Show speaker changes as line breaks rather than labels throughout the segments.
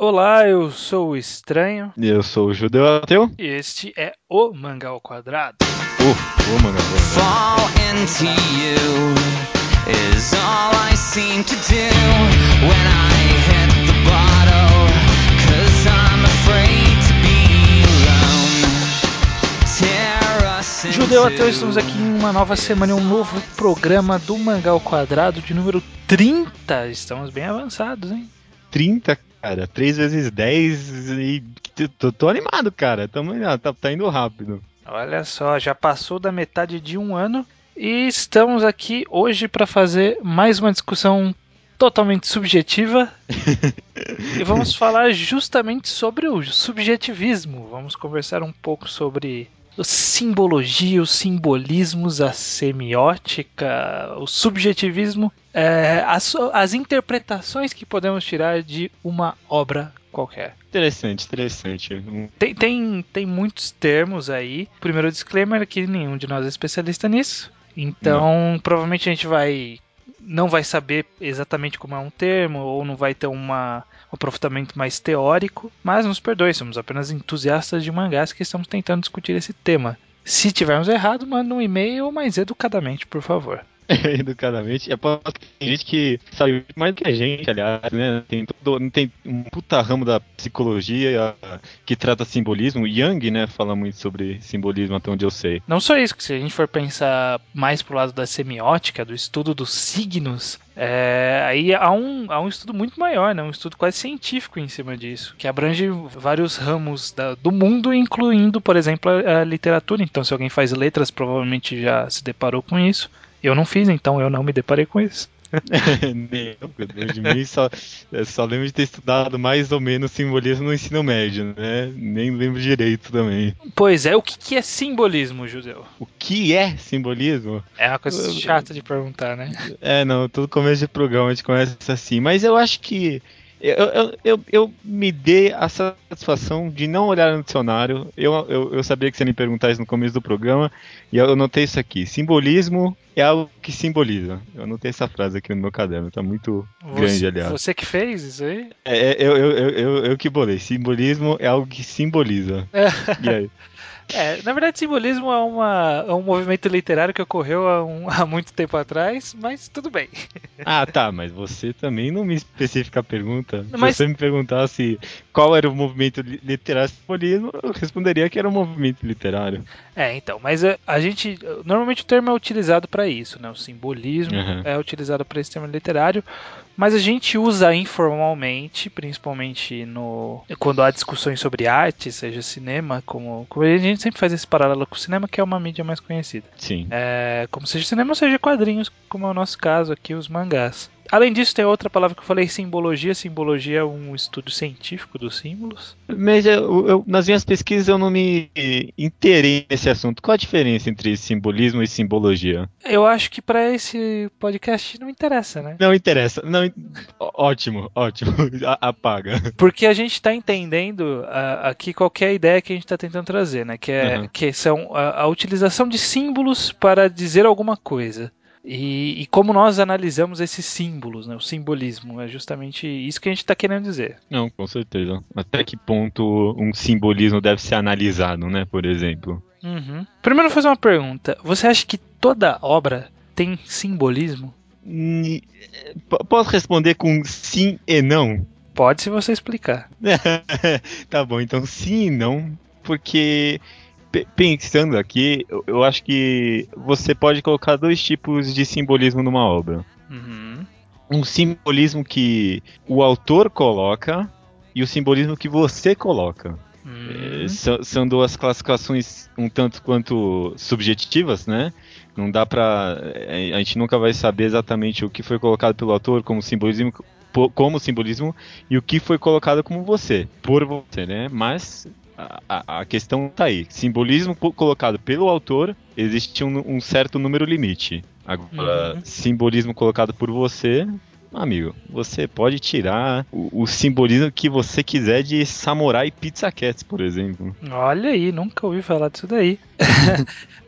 Olá, eu sou o Estranho.
E eu sou o Judeu Ateu.
E este é o Mangá ao Quadrado.
Uh, o Mangá ao Quadrado.
Fall into you is all I seem to do when I hit the bottle. Cause I'm afraid to be alone. Tear us
Judeu Ateu, estamos aqui em uma nova semana, em um novo programa do Mangá ao Quadrado de número 30. Estamos bem avançados, hein?
30, cara. 3 vezes 10 e. Tô, tô animado, cara. Tamo, tá, tá indo rápido.
Olha só, já passou da metade de um ano e estamos aqui hoje para fazer mais uma discussão totalmente subjetiva. e vamos falar justamente sobre o subjetivismo. Vamos conversar um pouco sobre simbologia, os simbolismos, a semiótica, o subjetivismo, é, as, as interpretações que podemos tirar de uma obra qualquer.
Interessante, interessante.
Tem, tem, tem muitos termos aí. Primeiro disclaimer que nenhum de nós é especialista nisso. Então, provavelmente a gente vai não vai saber exatamente como é um termo ou não vai ter uma, um aprofundamento mais teórico, mas nos perdoe, somos apenas entusiastas de mangás que estamos tentando discutir esse tema. Se tivermos errado, manda um e-mail mais educadamente, por favor.
Educadamente. É porque tem gente que sabe mais do que a gente, aliás, né? Tem, todo, tem um puta ramo da psicologia que trata simbolismo. Young, né? Fala muito sobre simbolismo, até onde eu sei.
Não só isso, que se a gente for pensar mais pro lado da semiótica, do estudo dos signos, é, aí há um, há um estudo muito maior, né? um estudo quase científico em cima disso, que abrange vários ramos da- do mundo, incluindo, por exemplo, a, a literatura. Então, se alguém faz letras, provavelmente já se deparou com isso. Eu não fiz, então eu não me deparei com isso.
Nem eu, de mim, só, só lembro de ter estudado mais ou menos simbolismo no ensino médio, né? Nem lembro direito também.
Pois é, o que, que é simbolismo, Judeu?
O que é simbolismo?
É uma coisa chata de perguntar, né?
É, não, todo começo de programa a gente começa assim, mas eu acho que eu, eu, eu, eu me dei a satisfação de não olhar no dicionário. Eu, eu, eu sabia que você me perguntar isso no começo do programa, e eu anotei isso aqui. Simbolismo é algo que simboliza. Eu anotei essa frase aqui no meu caderno, tá muito grande,
Você,
aliás.
você que fez isso aí?
É, é, eu, eu, eu, eu, eu que bolei. Simbolismo é algo que simboliza. E aí?
É, na verdade, simbolismo é, uma, é um movimento literário que ocorreu há, um- há muito tempo atrás, mas tudo bem.
Ah, tá, mas você também não me especifica a pergunta.
Mas-
Se você me perguntasse qual era o movimento li- literário simbolismo, eu responderia que era um movimento literário.
É, então, mas a, a gente. Normalmente o termo é utilizado para isso, né? O simbolismo
Uhum.
é utilizado para esse termo literário, mas a gente usa informalmente, principalmente no quando há discussões sobre arte, seja cinema, como, como a gente sempre faz esse paralelo com o cinema, que é uma mídia mais conhecida.
Sim.
É, como seja cinema, seja quadrinhos, como é o nosso caso aqui, os mangás. Além disso, tem outra palavra que eu falei, simbologia. Simbologia é um estudo científico dos símbolos.
Mas eu, eu- nas minhas pesquisas eu não me inteirei nesse assunto. Qual a diferença entre simbolismo e simbologia?
Eu acho que para esse podcast não interessa, né?
Não interessa. Não, ótimo, ótimo. A- Apaga.
Porque a gente está entendendo ah, aqui qualquer ideia que a gente está tentando trazer, né? Que, é,
Uhum.
que são a, a utilização de símbolos para dizer alguma coisa. E, e como nós analisamos esses símbolos, né? O simbolismo. É justamente isso que a gente está querendo dizer.
Não, com certeza. Até que ponto um simbolismo deve ser analisado, né? Por exemplo.
Uhum. Primeiro, fazer uma pergunta. Você acha que toda obra tem simbolismo?
Ni- P- Posso responder com sim e não?
Pode se você explicar.
tá bom, então sim e não, porque pensando aqui, eu, acho que você pode colocar dois tipos de simbolismo numa obra.
Uhum.
Um simbolismo que o autor coloca e o simbolismo que você coloca.
Hum.
É, são, duas classificações um tanto quanto subjetivas, né? Não dá pra. é, A gente nunca vai saber exatamente o que foi colocado pelo autor como simbolismo, como simbolismo e o que foi colocado como você, por você, né? Mas a, a- questão tá aí. Simbolismo colocado pelo autor, existe um, um certo número limite. Agora,
Uhum.
simbolismo colocado por você, Amigo, você pode tirar o, o simbolismo que você quiser de Samurai Pizza Cats, por exemplo.
Olha aí, nunca ouvi falar disso daí.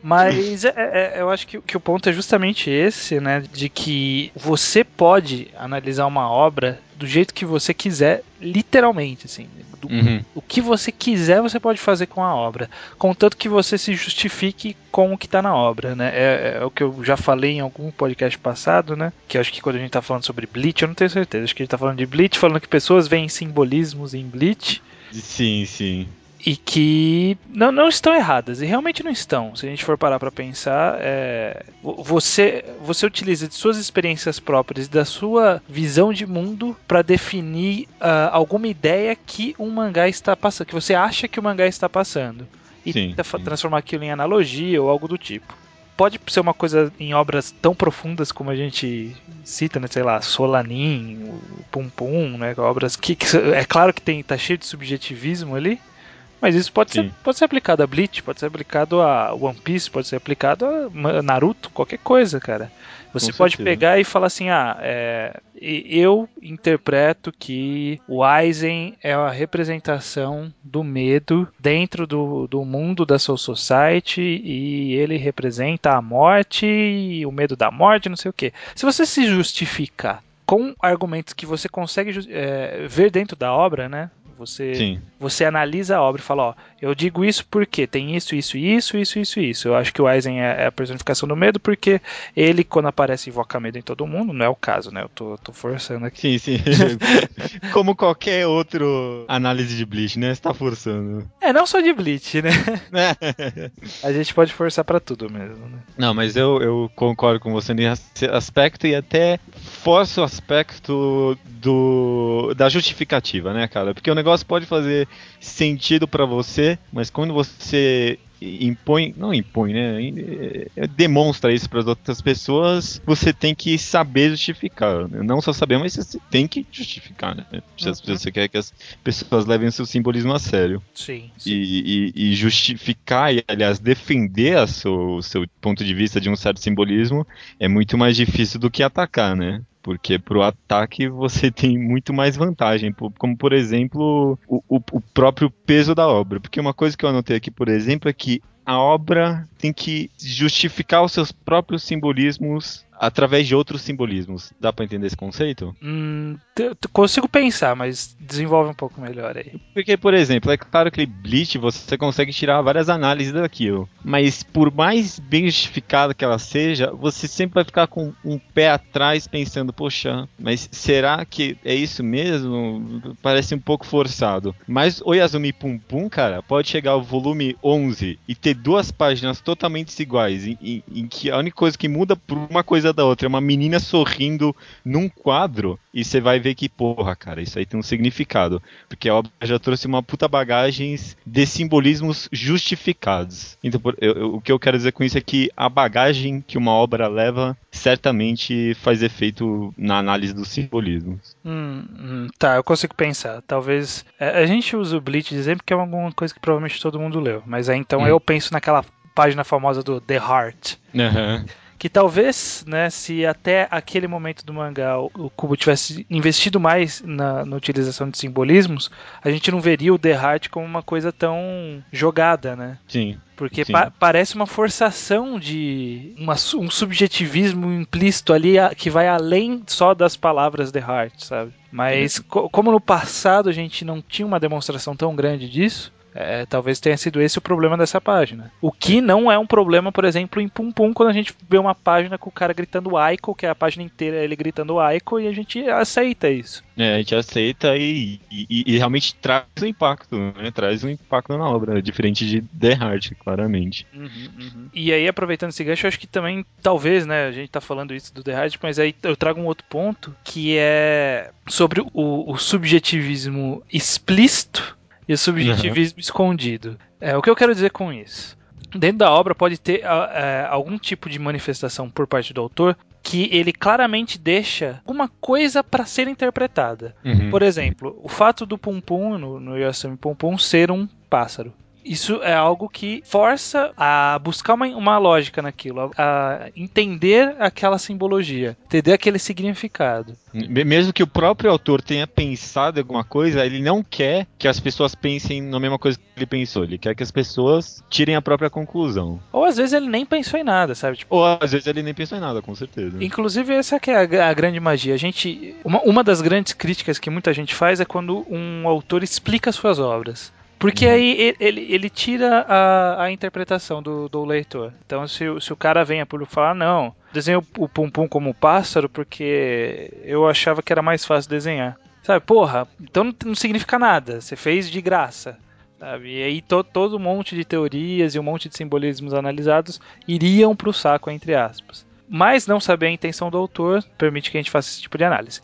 Mas é- é- eu acho que, que o ponto é justamente esse, né? De que você pode analisar uma obra do jeito que você quiser, literalmente, assim. Do,
Uhum.
O que você quiser, você pode fazer com a obra. Contanto que você se justifique com o que está na obra, né? É, é o que eu já falei em algum podcast passado, né? Que acho que quando a gente tá falando sobre Bleach, eu não tenho certeza. Acho que a gente tá falando de Bleach, falando que pessoas veem simbolismos em Bleach
Sim, sim.
E que não, não estão erradas, e realmente não estão. Se a gente for parar para pensar, é, vo- você, você utiliza de suas experiências próprias da sua visão de mundo para definir ah, alguma ideia que um mangá está passando, que você acha que o mangá está passando. E
Sim, sim.
transformar aquilo em analogia ou algo do tipo. Pode ser uma coisa em obras tão profundas como a gente cita, né? Sei lá, Solanin, Pum Pum, né? Obras que, que é claro que tem tá cheio de subjetivismo ali, mas isso pode ser, pode ser aplicado a Bleach, pode ser aplicado a One Piece, pode ser aplicado a Naruto, qualquer coisa, cara. Você
Com
pode
certeza.
pegar e falar assim: ah, é, eu interpreto que o Aizen é a representação do medo dentro do, do mundo da Soul Society e ele representa a morte e o medo da morte, não sei o que. Se você se justificar com argumentos que você consegue é, ver dentro da obra, né? Você
Sim.
você analisa a obra e fala, ó, eu digo isso porque tem isso, isso, isso, isso, isso, isso. Eu acho que o Aizen é é a personificação do medo porque ele, quando aparece, invoca medo em todo mundo. Não é o caso, né? Eu tô, tô forçando aqui.
Sim, sim. Como qualquer outro análise de Bleach, né? Você tá forçando.
É, não só de Bleach, né?
Né?
A gente pode forçar pra tudo mesmo, né?
Não, mas eu, eu concordo com você nesse aspecto e até forço o aspecto do da justificativa, né, cara? Porque o negócio pode fazer sentido pra você, mas quando você impõe, não impõe, né? eh, Demonstra isso para as outras pessoas, você tem que saber justificar. Não só saber, mas você tem que justificar, né? Se
Uhum.
você quer que as pessoas levem o seu simbolismo a sério.
Sim. sim.
E, e- e justificar e, aliás, defender seu- o seu ponto de vista de um certo simbolismo é muito mais difícil do que atacar, né? Porque pro ataque você tem muito mais vantagem, como por exemplo o, o- o próprio peso da obra. Porque uma coisa que eu anotei aqui, por exemplo, é que a obra tem que justificar os seus próprios simbolismos através de outros simbolismos. Dá pra entender esse conceito?
Hum, consigo pensar, mas desenvolve um pouco melhor aí.
Porque, por exemplo, é claro que Bleach você consegue tirar várias análises daquilo. Mas por mais bem justificada que ela seja, você sempre vai ficar com um pé atrás pensando, poxa, mas será que é isso mesmo? Parece um pouco forçado. Mas o Yasumi Pum Pum, cara, pode chegar ao volume 11 e ter duas páginas totalmente iguais, em, em- em que a única coisa que muda por uma coisa da outra é uma menina sorrindo num quadro, e você vai ver que, porra, cara, isso aí tem um significado. Porque a obra já trouxe uma puta bagagens de simbolismos justificados. Então, eu- eu- o que eu quero dizer com isso é que a bagagem que uma obra leva certamente faz efeito na análise dos simbolismos.
Hum, hum, tá, eu consigo pensar. Talvez. é, a gente usa o Bleach de exemplo porque é alguma coisa que provavelmente todo mundo leu. Mas aí então
Hum.
eu penso naquela página famosa do The Heart.
Aham.
Que talvez, né, se até aquele momento do mangá o Kubo tivesse investido mais na, na utilização de simbolismos, a gente não veria o The Heart como uma coisa tão jogada, né?
Sim.
Porque pa- parece uma forçação de uma um subjetivismo implícito ali a- que vai além só das palavras The Heart, sabe? Mas co- como no passado a gente não tinha uma demonstração tão grande disso, é, talvez tenha sido esse o problema dessa página. O que não é um problema, por exemplo, em Pum Pum, quando a gente vê uma página com o cara gritando Aiko, que é a página inteira ele gritando Aiko, e a gente aceita isso.
É, a gente aceita e, e- e realmente traz um impacto, né? Traz um impacto na obra, diferente de The Heart, claramente.
E aí, aproveitando esse gancho, eu acho que também, talvez, né, a gente tá falando isso do The Hard, mas aí eu trago um outro ponto, que é sobre o, o subjetivismo explícito e o subjetivismo escondido. É, o que eu quero dizer com isso? Dentro da obra pode ter ah, é, algum tipo de manifestação por parte do autor que ele claramente deixa alguma coisa para ser interpretada.
Uhum.
Por exemplo, o fato do Pum Pum, no, no Yasumi Pum Pum, ser um pássaro. Isso é algo que força a buscar uma, uma lógica naquilo, a, a entender aquela simbologia, entender aquele significado.
Me- Mesmo que o próprio autor tenha pensado em alguma coisa, ele não quer que as pessoas pensem na mesma coisa que ele pensou. Ele quer que as pessoas tirem a própria conclusão.
Ou às vezes ele nem pensou em nada, sabe? Tipo,
Ou às vezes ele nem pensou em nada, com certeza.
Inclusive, essa que é a, a grande magia. A gente, uma, uma das grandes críticas que muita gente faz é quando um autor explica suas obras. Porque
Uhum.
aí ele, ele, tira a, a interpretação do, do leitor. Então, se, o- se o cara vem a público falar, não, desenho o Pum Pum como pássaro porque eu achava que era mais fácil desenhar. Sabe, porra, então não, não significa nada. Você fez de graça. Sabe? E aí to, todo um monte de teorias e um monte de simbolismos analisados iriam pro saco, entre aspas. Mas não saber a intenção do autor permite que a gente faça esse tipo de análise.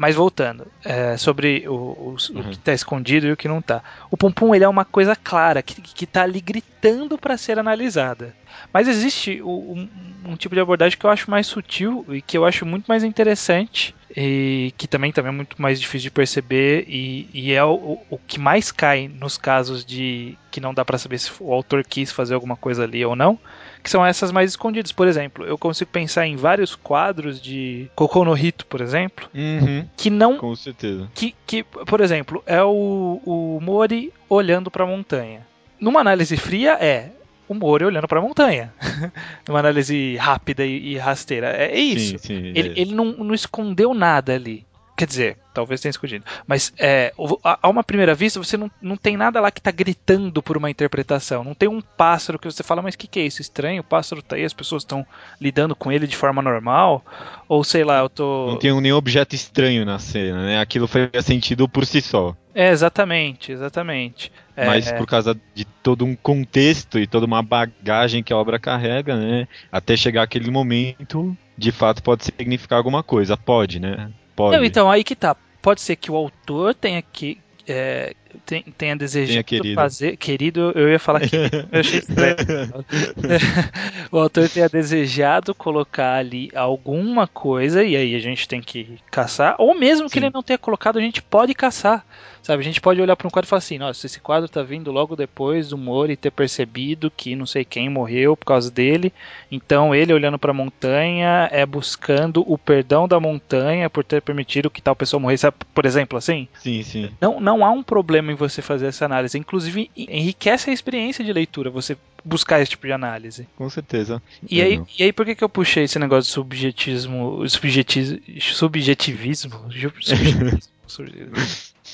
Mas voltando, é, sobre o, o- o
Uhum.
que está escondido e o que não está. O Pum ele é uma coisa clara, que, que tá ali gritando para ser analisada. Mas existe o- um, um tipo de abordagem que eu acho mais sutil e que eu acho muito mais interessante e que também, também é muito mais difícil de perceber e, e é o, o que mais cai nos casos de que não dá para saber se o autor quis fazer alguma coisa ali ou não, que são essas mais escondidas. Por exemplo, eu consigo pensar em vários quadros de Kokou no Hito, por exemplo,
Uhum,
que não
com certeza.
que, que, por exemplo, é o, o Mori olhando para a montanha. Numa análise fria é o Mori olhando para a montanha. Numa análise rápida e, e rasteira. É, é isso.
Sim, sim.
Ele,
é.
ele não, não escondeu nada ali. Quer dizer, talvez tenha escondido. Mas é, a, a uma primeira vista, você não, não tem nada lá que tá gritando por uma interpretação. Não tem um pássaro que você fala, mas o que, que é isso? Estranho, o pássaro tá aí, as pessoas estão lidando com ele de forma normal. Ou sei lá, eu tô.
Não tem nenhum objeto estranho na cena, né? Aquilo faria sentido por si só.
É, exatamente, exatamente. É,
Mas por causa de todo um contexto e toda uma bagagem que a obra carrega, né? Até chegar aquele momento, de fato pode significar alguma coisa. Pode, né? Pode.
Não, então, aí que tá. Pode ser que o autor tenha que. é, ten- tenha desejado
Tenha
fazer. Querido, eu ia falar que. eu achei estranho. o autor tenha desejado colocar ali alguma coisa, e aí a gente tem que caçar. Ou mesmo que
Sim.
ele não tenha colocado, a gente pode caçar. Sabe, a gente pode olhar para um quadro e falar assim: nossa, esse quadro tá vindo logo depois do Mori ter percebido que não sei quem morreu por causa dele. Então ele olhando para a montanha é buscando o perdão da montanha por ter permitido que tal pessoa morresse, por exemplo, assim.
Sim, sim.
Não, não há um problema em você fazer essa análise. Inclusive enriquece a experiência de leitura você buscar esse tipo de análise.
Com certeza.
E aí, e aí por que, que eu puxei esse negócio de subjetismo, subjetivismo, subjetivismo.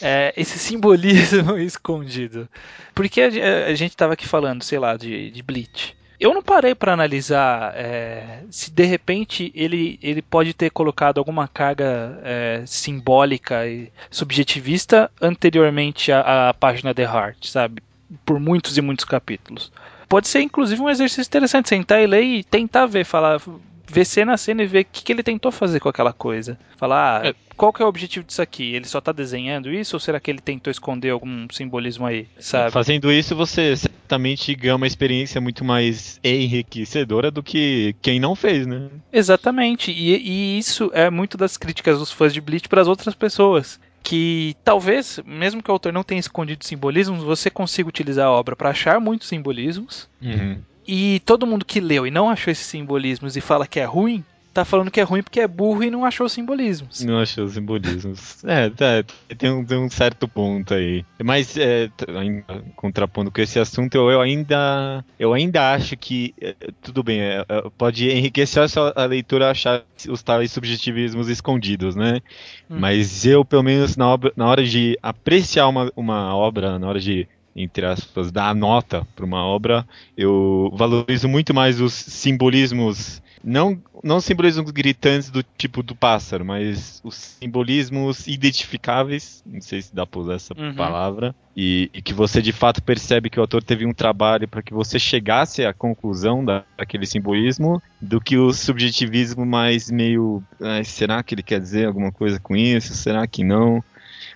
É, esse simbolismo escondido. Porque a, a gente estava aqui falando, sei lá, de, de Bleach. Eu não parei para analisar é, se de repente ele, ele pode ter colocado alguma carga é, simbólica e subjetivista anteriormente à, à página The Heart, sabe? Por muitos e muitos capítulos. Pode ser inclusive um exercício interessante sentar e ler e tentar ver, falar, ver cena a cena e ver o que, que ele tentou fazer com aquela coisa. Falar, ah,
É.
qual que é o objetivo disso aqui? Ele só tá desenhando isso ou será que ele tentou esconder algum simbolismo aí, sabe?
Fazendo isso, você certamente ganha uma experiência muito mais enriquecedora do que quem não fez, né?
Exatamente, e, e isso é muito das críticas dos fãs de Bleach para as outras pessoas. Que talvez, mesmo que o autor não tenha escondido simbolismos, você consiga utilizar a obra para achar muitos simbolismos.
Uhum.
E todo mundo que leu e não achou esses simbolismos e fala que é ruim, tá falando que é ruim porque é burro e não achou simbolismos.
Não achei os simbolismos. É, tá, tem, um, tem um certo ponto aí. Mas, é, contrapondo com esse assunto, eu, eu ainda eu ainda acho que, é, tudo bem, é, é, pode enriquecer a, sua- a leitura achar os tais subjetivismos escondidos, né?
Hum.
Mas eu, pelo menos, na, obra- na hora de apreciar uma, uma obra, na hora de entre aspas, dar a nota para uma obra, eu valorizo muito mais os simbolismos não, não simbolismos gritantes do tipo do pássaro, mas os simbolismos identificáveis, não sei se dá pra usar essa
Uhum.
palavra, e, e que você de fato percebe que o autor teve um trabalho para que você chegasse à conclusão da, daquele simbolismo, do que o subjetivismo mais meio. "Ai, será que ele quer dizer alguma coisa com isso? Será que não?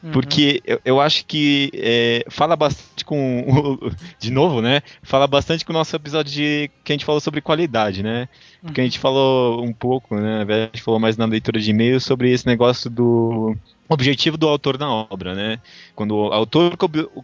Uhum.
Porque eu, eu acho que é, fala bastante com. De novo, né? Fala bastante com o nosso episódio de, que a gente falou sobre qualidade, né? Porque a gente falou um pouco, né? A gente falou mais na leitura de e-mail sobre esse negócio do. objetivo do autor na obra, né? Quando o autor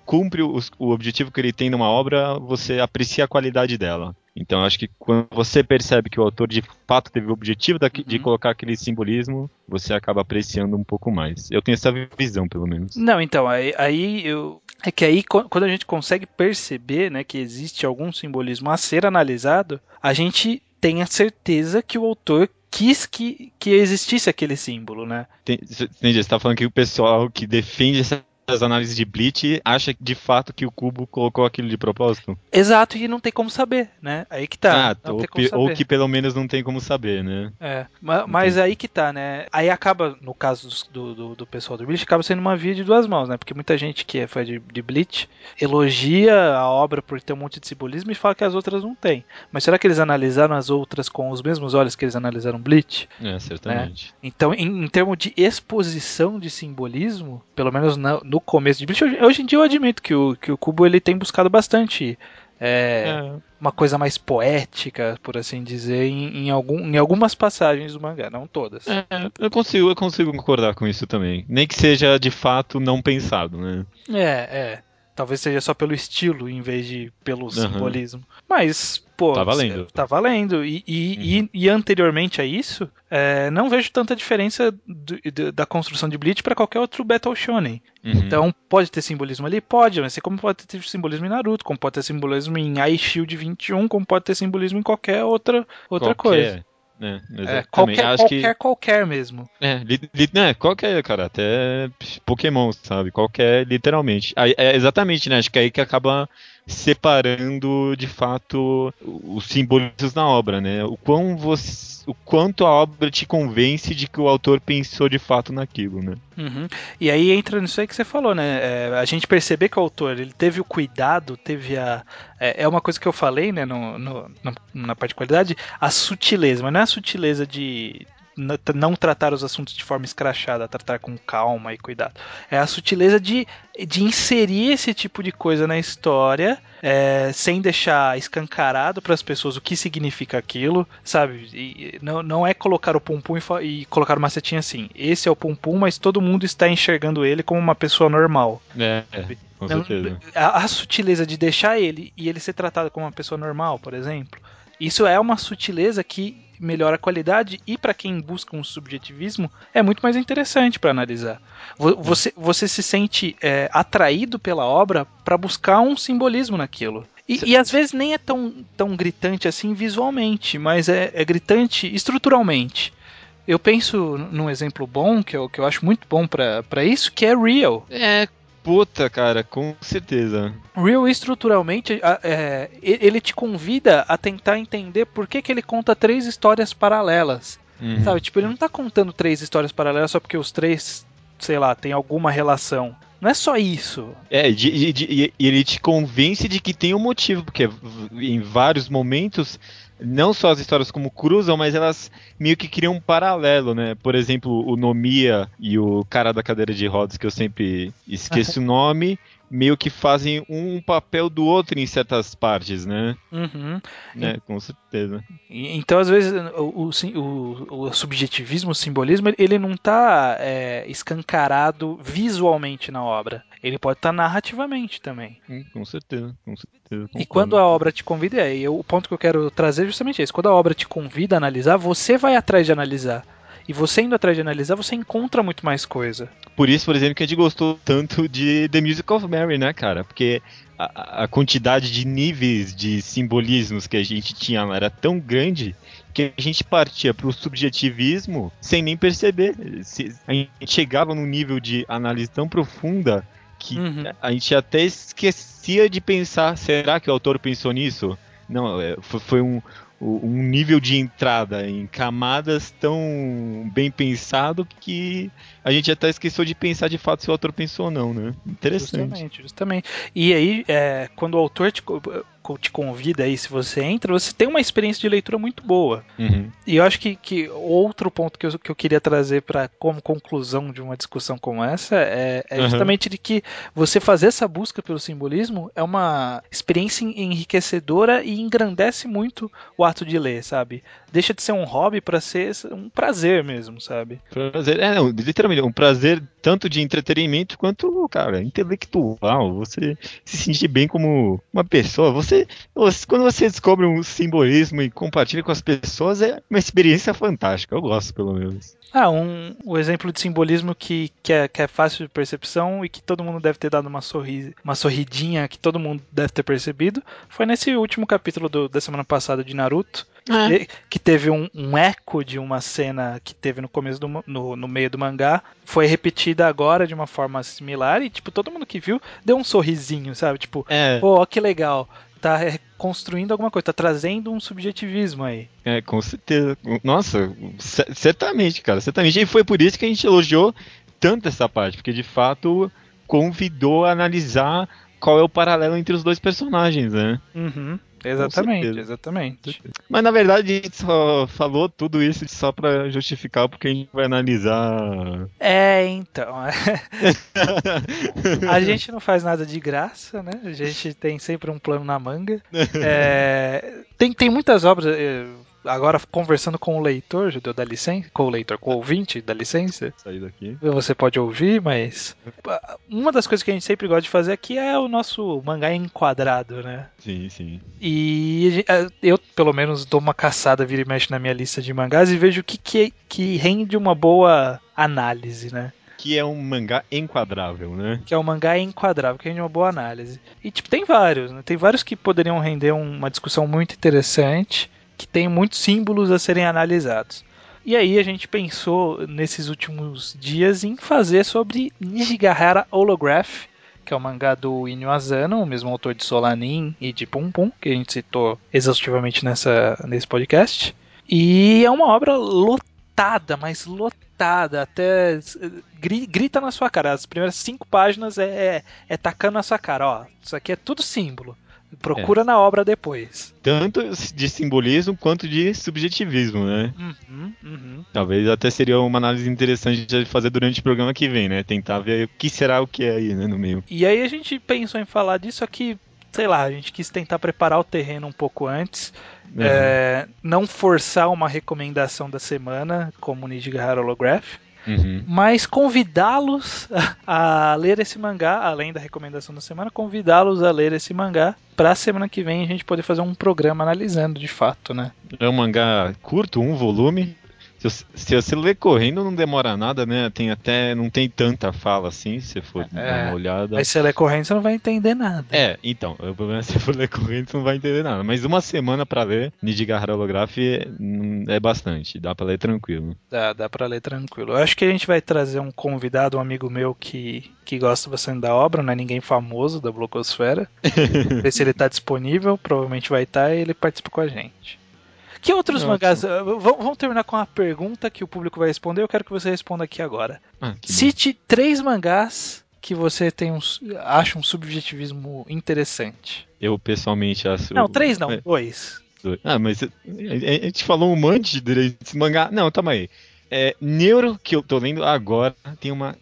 cumpre o, o objetivo que ele tem numa obra, você aprecia a qualidade dela. Então acho que quando você percebe que o autor de fato teve o objetivo da, uhum. de colocar aquele simbolismo, você acaba apreciando um pouco mais. Eu tenho essa visão, pelo menos.
Não, então, aí, aí eu. É que aí, quando a gente consegue perceber né, que existe algum simbolismo a ser analisado, a gente tem a certeza que o autor quis que, que existisse aquele símbolo, né?
Entendi, você está falando que o pessoal que defende essa as análises de Bleach acha de fato que o Cubo colocou aquilo de propósito?
Exato, e não tem como saber, né? Aí que tá.
Ah, ou, ou, que pelo menos não tem como saber, né?
É, mas, mas aí que tá, né? Aí acaba, no caso do, do, do, pessoal do Bleach, acaba sendo uma via de duas mãos, né? Porque muita gente que é fã de, de Bleach elogia a obra por ter um monte de simbolismo e fala que as outras não tem. Mas será que eles analisaram as outras com os mesmos olhos que eles analisaram Bleach?
É, certamente.
Né? Então, em, em termos de exposição de simbolismo, pelo menos no, no começo de Bleach. Hoje em dia eu admito que o, que o Kubo ele tem buscado bastante é, é. uma coisa mais poética, por assim dizer, em, em, algum, em algumas passagens do mangá, não todas.
É, eu consigo, eu consigo concordar com isso também. Nem que seja de fato não pensado, né?
É, é. Talvez seja só pelo estilo em vez de pelo uhum. simbolismo. Mas, pô.
Tá valendo.
Tá valendo. E, e, uhum. e, e anteriormente a isso, é, não vejo tanta diferença do, do, da construção de Bleach para qualquer outro Battle Shonen. Uhum. Então, pode ter simbolismo ali? Pode, mas assim como pode ter simbolismo em Naruto, como pode ter simbolismo em Ice Shield 21, como pode ter simbolismo em qualquer outra, outra
qualquer.
coisa.
É,
é, qualquer, Acho qualquer, que... qualquer mesmo.
É, li, li, né, qualquer, cara, até Pokémon, sabe? Qualquer, literalmente. Aí, é exatamente, né? Acho que é aí que acaba separando de fato os simbolismos na obra, né? O quão você, o quanto a obra te convence de que o autor pensou de fato naquilo, né?
Uhum. E aí entra nisso aí que você falou, né? É, a gente perceber que o autor ele teve o cuidado, teve a é, é uma coisa que eu falei, né? No, no, na parte de qualidade, a sutileza, mas não é a sutileza de não tratar os assuntos de forma escrachada, tratar com calma e cuidado. É a sutileza de, de inserir esse tipo de coisa na história é, sem deixar escancarado para as pessoas o que significa aquilo, sabe? E não, não é colocar o Pum e, e, colocar uma setinha assim. Esse é o Pum, mas todo mundo está enxergando ele como uma pessoa normal.
É, é com certeza.
A, a sutileza de deixar ele e ele ser tratado como uma pessoa normal, por exemplo. Isso é uma sutileza que melhora a qualidade e para quem busca um subjetivismo é muito mais interessante para analisar. Você, você se sente é, atraído pela obra para buscar um simbolismo naquilo. E, e, às vezes nem é tão, tão gritante assim visualmente, mas é, é gritante estruturalmente. Eu penso num exemplo bom, que eu, que eu acho muito bom para isso, que é Real.
É, Puta, cara, com certeza.
Real estruturalmente, é, ele te convida a tentar entender por que, que ele conta três histórias paralelas. Uhum. Sabe? Tipo, ele não tá contando três histórias paralelas só porque os três, sei lá, tem alguma relação. Não é só isso.
É, e ele te convence de que tem um motivo, porque em vários momentos não só as histórias como cruzam, mas elas meio que criam um paralelo, né? Por exemplo, o Nomia e o cara da cadeira de rodas, que eu sempre esqueço o nome, meio que fazem um papel do outro em certas partes, né?
Uhum.
né? Com certeza.
Então, às vezes, o, o, o subjetivismo, o simbolismo, ele não está é, escancarado visualmente na obra. Ele pode estar tá narrativamente também.
Hum, com certeza, com certeza.
E quando a obra te convida, é, e o ponto que eu quero trazer é justamente esse. Quando a obra te convida a analisar, você vai atrás de analisar. E você indo atrás de analisar, você encontra muito mais coisa.
Por isso, por exemplo, que a gente gostou tanto de The Music of Mary, né, cara? Porque a, a quantidade de níveis de simbolismos que a gente tinha era tão grande que a gente partia para o subjetivismo sem nem perceber. A gente chegava num nível de análise tão profunda que uhum. a gente até esquecia de pensar, será que o autor pensou nisso? Não, é, foi um, um nível de entrada em camadas tão bem pensado que a gente até esqueceu de pensar de fato se o autor pensou ou não, né? Interessante.
Justamente, justamente. E aí, é, quando o autor te, te convida aí, se você entra, você tem uma experiência de leitura muito boa.
Uhum.
E eu acho que, que outro ponto que eu, que eu queria trazer para como conclusão de uma discussão como essa é, é
Uhum.
justamente de que você fazer essa busca pelo simbolismo é uma experiência enriquecedora e engrandece muito o ato de ler, sabe? Deixa de ser um hobby para ser um prazer mesmo, sabe?
Prazer, é, não, literalmente, um prazer tanto de entretenimento quanto, cara, intelectual. Você se sentir bem como uma pessoa. Você, você- quando você descobre um simbolismo e compartilha com as pessoas, é uma experiência fantástica. Eu gosto, pelo menos.
Ah, um, o exemplo de simbolismo que, que, é, que é fácil de percepção e que todo mundo deve ter dado uma, sorri, uma sorridinha, que todo mundo deve ter percebido, foi nesse último capítulo do- da semana passada de Naruto, e- que teve um, um eco de uma cena que teve no começo do no, no meio do mangá, foi repetida agora de uma forma similar e tipo todo mundo que viu deu um sorrisinho, sabe? Tipo,
É,
pô, ó que legal, tá é, construindo alguma coisa, tá trazendo um subjetivismo aí.
é, com certeza. Nossa, cer- certamente, cara, certamente. E foi por isso que a gente elogiou tanto essa parte, porque de fato convidou a analisar qual é o paralelo entre os dois personagens, né?
Uhum, exatamente, exatamente.
Mas na verdade a gente só falou tudo isso só pra justificar porque a gente vai analisar.
É, então. A gente não faz nada de graça, né? A gente tem sempre um plano na manga. É, tem, tem muitas obras. eh, Agora, conversando com o leitor, Judeu, da licença, com o leitor, com o ouvinte da licença,
Sair daqui.
você pode ouvir, mas uma das coisas que a gente sempre gosta de fazer aqui é o nosso mangá enquadrado, né?
Sim, sim.
E eh, eu, pelo menos, dou uma caçada, vira e mexe na minha lista de mangás e vejo o que, que, que rende uma boa análise, né?
Que é um mangá enquadrável, né?
que é o mangá enquadrável, que rende uma boa análise. E tipo, tem vários, né? Tem vários que poderiam render uma discussão muito interessante, que tem muitos símbolos a serem analisados. E aí a gente pensou nesses últimos dias em fazer sobre Nijigahara Holograph, que é o mangá do Inyo Asano, o mesmo autor de Solanin e de Pum Pum, que a gente citou exaustivamente nessa, nesse podcast. E é uma obra lotada, mas lotada, até gri- grita na sua cara. As primeiras cinco páginas é, é, é tacando na sua cara, ó. Isso aqui é tudo símbolo. Procura na obra depois.
Tanto de simbolismo quanto de subjetivismo, né?
Uhum, uhum.
Talvez até seria uma análise interessante de fazer durante o programa que vem, né? Tentar ver o que será o que é aí, né, no meio.
E aí a gente pensou em falar disso aqui, sei lá, a gente quis tentar preparar o terreno um pouco antes. É, não forçar uma recomendação da semana, como Nijigahara Holograph,
Uhum.
mas convidá-los a, a ler esse mangá, além da recomendação da semana, convidá-los a ler esse mangá pra semana que vem a gente poder fazer um programa analisando de fato, né?
É um mangá curto, um volume. Se você, você ler correndo, não demora nada, né? Tem até. Não tem tanta fala assim, se você for dar uma olhada.
Mas se ela é corrente, você não vai entender nada.
É, então, o problema é se você for ler correndo, você não vai entender nada. Mas uma semana pra ler Nidgahara Holograph é, é bastante, dá pra ler tranquilo.
Dá, dá pra ler tranquilo. Eu acho que a gente vai trazer um convidado, um amigo meu que, que gosta bastante da obra, não é ninguém famoso da Blogosfera. Ver se ele tá disponível, provavelmente vai estar e ele participa com a gente. Que outros
Ótimo.
mangás? v- Vamos terminar com uma pergunta que o público vai responder. Eu quero que você responda aqui agora.
Ah, que bom.
Cite três mangás que você tem um, acha um subjetivismo interessante.
Eu pessoalmente acho.
Não, três não,
É,
dois.
Ah, mas a, a- gente falou um monte de mangá. Não, tamo aí. É, Neuro, que eu tô lendo agora, tem uma.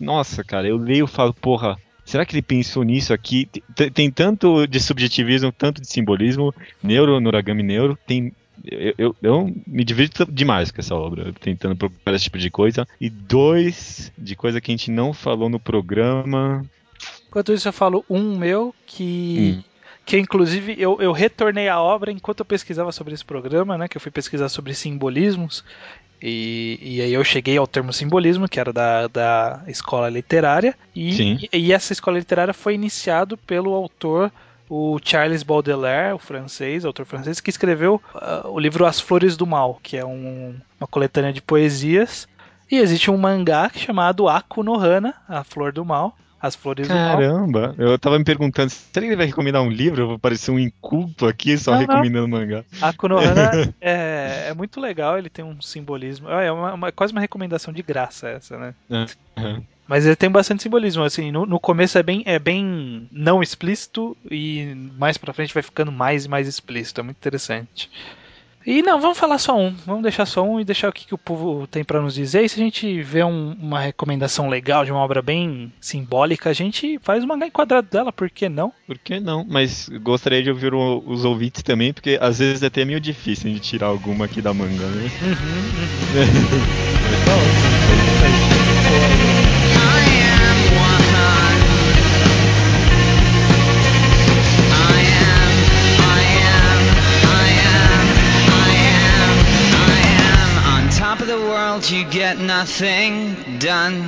Nossa, cara, eu leio e falo, porra, será que ele pensou nisso aqui? Tem, tem tanto de subjetivismo, tanto de simbolismo. Neuro, Noragami Neuro, tem. Eu, eu, eu me divirto demais com essa obra, tentando procurar esse tipo de coisa. E dois de coisa que a gente não falou no programa.
Enquanto isso, eu falo um meu que.
Hum.
Que inclusive eu, eu retornei à obra enquanto eu pesquisava sobre esse programa, né? Que eu fui pesquisar sobre simbolismos. E, e aí eu cheguei ao termo simbolismo, que era da, da escola literária.
Sim.
E, e essa escola literária foi iniciado pelo autor, o Charles Baudelaire, o francês, autor francês, que escreveu ah, o livro As Flores do Mal, que é um- uma coletânea de poesias. E existe um mangá chamado Aku no Hana, A Flor do Mal. As flores do mal.
Caramba, eu tava me perguntando, será que ele vai recomendar um livro? Eu vou parecer um inculto aqui só
Não, não.
recomendando mangá.
A Konohana é, é muito legal, ele tem um simbolismo. É uma, uma- quase uma recomendação de graça essa, né?
Aham.
Mas ele tem bastante simbolismo, assim, no, no começo é bem, é bem não explícito e mais pra frente vai ficando mais e mais explícito, é muito interessante. E não, vamos falar só um, vamos deixar só um e deixar o que, que o povo tem pra nos dizer. E se a gente vê um- uma recomendação legal de uma obra bem simbólica, a gente faz o mangá enquadrado dela, por que não?
Por que não? Mas gostaria de ouvir o- os ouvintes também, porque às vezes é até meio difícil de tirar alguma aqui da manga, né?
I am you get nothing done.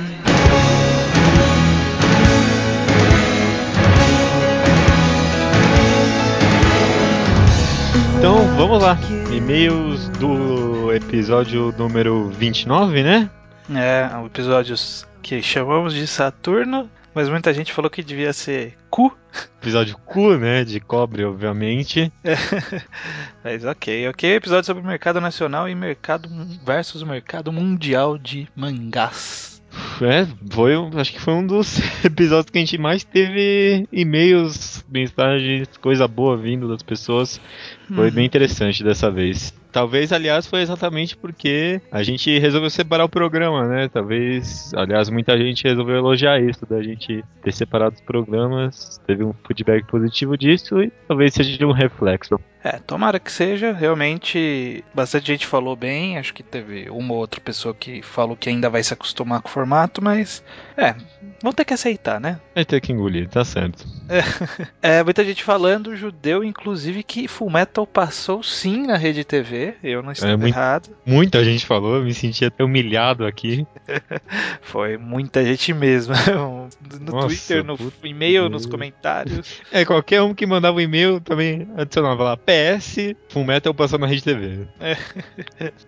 Então vamos lá. E-mails do episódio número 29, né?
É, episódios que chamamos de Saturno, mas muita gente falou que devia ser Cu.
Episódio cu, né? De cobre, obviamente.
Mas ok, ok. Episódio sobre mercado nacional e mercado versus mercado mundial de mangás.
É, foi, acho que foi um dos episódios que a gente mais teve e-mails, mensagens, coisa boa vindo das pessoas. Foi
Uhum.
bem interessante dessa vez. Talvez, aliás, foi exatamente porque a gente resolveu separar o programa, né? Talvez, aliás, muita gente resolveu elogiar isso, da gente ter separado os programas, teve um feedback positivo disso e talvez seja um reflexo.
É, tomara que seja. Realmente, bastante gente falou bem. Acho que teve uma ou outra pessoa que falou que ainda vai se acostumar com o formato, mas é, vão ter que aceitar, né?
Vai ter que engolir, tá certo.
É, muita gente falando, judeu, inclusive, que Fullmetal passou sim na rede TV. Eu não estou
É, muito-
errado.
Muita gente falou, eu me senti até humilhado aqui.
Foi muita gente mesmo. No
Nossa,
Twitter, no e-mail, nos comentários.
É, qualquer um que mandava um e-mail também adicionava lá PS, Fullmetal passou na Rede TV.
É.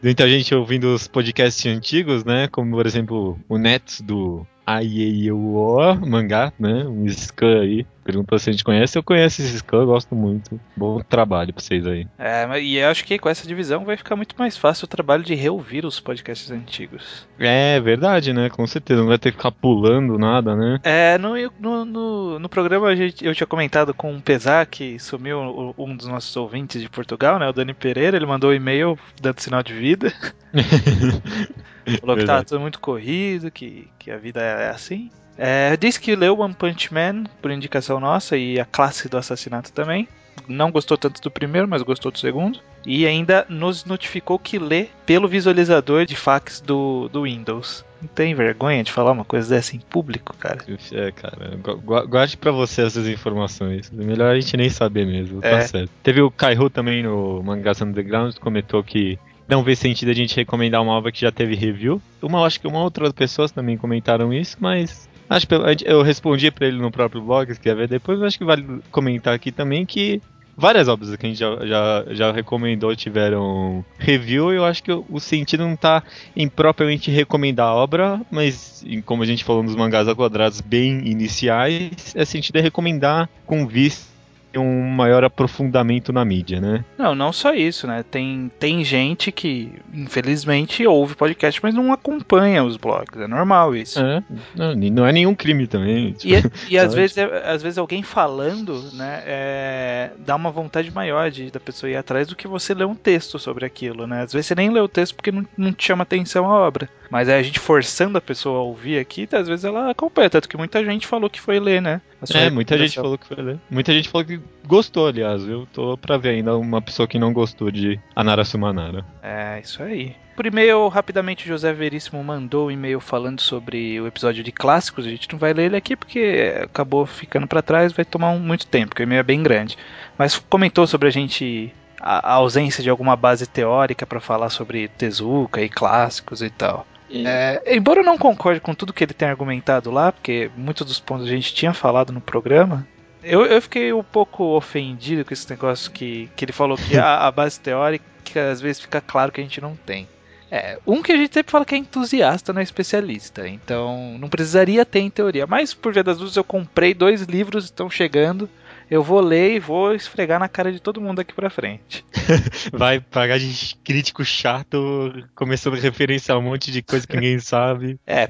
Muita gente ouvindo os podcasts antigos, né? Como, por exemplo, o Nets do AIEUO mangá, né? Um scan aí. Perguntou se a gente conhece. Eu conheço esse scan, eu gosto muito. Bom trabalho pra vocês aí.
É, e eu acho que com essa divisão vai ficar muito mais fácil o trabalho de reouvir os podcasts antigos.
É verdade, né? Com certeza. Não vai ter que ficar pulando nada, né?
É, no, no, no, no programa a gente, eu tinha comentado com o Pesar, que sumiu um dos nossos ouvintes de Portugal, né? O Dani Pereira, ele mandou um e-mail dando sinal de vida. Falou que tava
Verdade.
tudo muito corrido, que, que a vida é assim. É, disse que leu One Punch Man por indicação nossa e a classe do assassinato também. Não gostou tanto do primeiro, mas gostou do segundo. E ainda nos notificou que lê pelo visualizador de fax do, do Windows. Não tem vergonha de falar uma coisa dessa em público, cara?
É, cara, gu- gu- guarde pra você essas informações. Melhor a gente nem saber mesmo,
É.
tá certo. Teve o Kaihu também no Mangás Underground, comentou que não vê sentido a gente recomendar uma obra que já teve review. Uma, acho que uma outra pessoas também comentaram isso, mas acho que eu- respondi pra ele no próprio blog, se quer ver depois, acho que vale comentar aqui também que várias obras que a gente já, já, já recomendou tiveram review, eu acho que o, sentido não tá em propriamente recomendar a obra, mas como a gente falou nos mangás a quadrados bem iniciais, é sentido é recomendar com vista um maior aprofundamento na mídia, né?
Não, não só isso, né? Tem, tem gente que, infelizmente, ouve podcast, mas não acompanha os blogs. É normal isso.
É, não, não é nenhum crime também.
E,
tipo,
e às, vezes, é- às vezes alguém falando, né, é, dá uma vontade maior de, da pessoa ir atrás do que você ler um texto sobre aquilo, né? Às vezes você nem lê o texto porque não, não te chama atenção a obra. Mas aí a gente forçando a pessoa a ouvir aqui, às vezes ela acompanha. Tanto que muita gente falou que foi ler, né?
É, muita gente falou que foi ler. Muita gente falou que gostou, aliás. Eu tô pra ver ainda uma pessoa que não gostou de Anara Sumanara.
É, isso aí. Por e-mail, rapidamente, o José Veríssimo mandou um e-mail falando sobre o episódio de clássicos. A gente não vai ler ele aqui porque acabou ficando pra trás, vai tomar um- muito tempo, porque o e-mail é bem grande. Mas comentou sobre a gente. A, a ausência de alguma base teórica pra falar sobre Tezuka e clássicos e tal. É, embora eu não concorde com tudo que ele tem argumentado lá, porque muitos dos pontos a gente tinha falado no programa, eu, eu fiquei um pouco ofendido com esse negócio que, que ele falou que a, a base teórica às vezes fica claro que a gente não tem. É, um que a gente sempre fala que é entusiasta, não é especialista. Então não precisaria ter em teoria. Mas por via das dúvidas eu comprei dois livros, estão chegando. Eu vou ler e vou esfregar na cara de todo mundo aqui pra frente.
Vai pagar de crítico chato, começando a referenciar um monte de coisa que ninguém sabe.
É,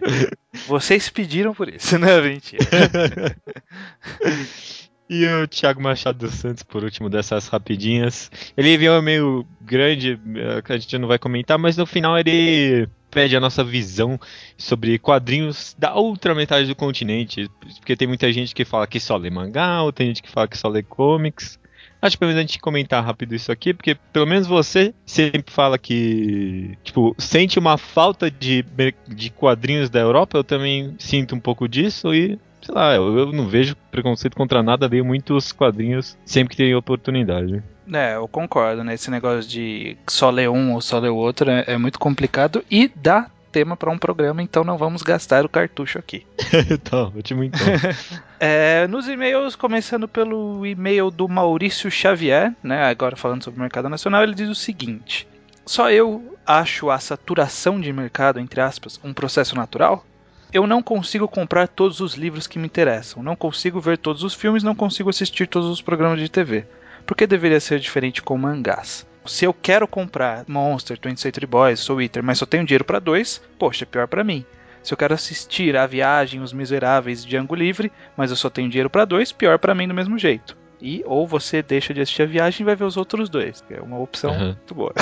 vocês pediram por isso, né, mentira?
E o Thiago Machado dos Santos, por último dessas rapidinhas. Ele enviou meio grande, que a gente não vai comentar, mas no final ele pede a nossa visão sobre quadrinhos da outra metade do continente. Porque tem muita gente que fala que só lê mangá, ou tem gente que fala que só lê comics. Acho que pelo menos a gente comentar rápido isso aqui, porque pelo menos você sempre fala que, tipo, sente uma falta de, de quadrinhos da Europa, eu também sinto um pouco disso e sei lá, eu, eu não vejo preconceito contra nada, leio muitos quadrinhos sempre que tem oportunidade.
É, eu concordo, né? Esse negócio de só ler um ou só ler o outro é, é muito complicado e dá tema para um programa, então não vamos gastar o cartucho aqui.
tá, ótimo então.
é, nos e-mails, começando pelo e-mail do Maurício Xavier, né? Agora falando sobre o mercado nacional, ele diz o seguinte: Só eu acho a saturação de mercado, entre aspas, um processo natural? Eu não consigo comprar todos os livros que me interessam, não consigo ver todos os filmes, não consigo assistir todos os programas de TV. Por que deveria ser diferente com mangás? Se eu quero comprar Monster, 20 Century Boys, Soul Eater, mas só tenho dinheiro para dois, poxa, é pior para mim. Se eu quero assistir A Viagem, Os Miseráveis Django Livre, mas eu só tenho dinheiro para dois, pior para mim do mesmo jeito. E ou você deixa de assistir a viagem e vai ver os outros dois, que é uma opção uhum. muito boa.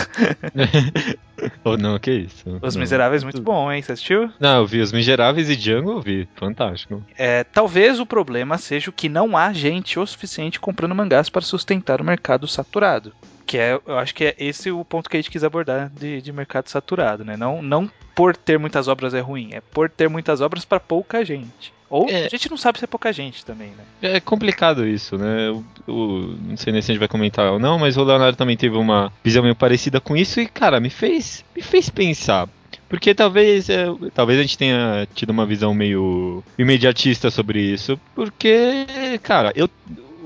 ou não, que isso.
Os
não.
Miseráveis muito bom, hein? Você assistiu?
Não, eu vi Os Miseráveis e Django, eu vi. Fantástico.
É, talvez o problema seja que não há gente o suficiente comprando mangás para sustentar o mercado saturado. Que é, eu acho que é esse o ponto que a gente quis abordar de, de mercado saturado, né? Não, não por ter muitas obras é ruim, é por ter muitas obras para pouca gente. Ou é. a gente não sabe se é pouca gente também, né?
É complicado isso, né? O, o, não sei nem se a gente vai comentar ou não, mas o Leonardo também teve uma visão meio parecida com isso e, cara, me fez, me fez pensar. Porque talvez, é, talvez a gente tenha tido uma visão meio imediatista sobre isso. Porque, cara, eu,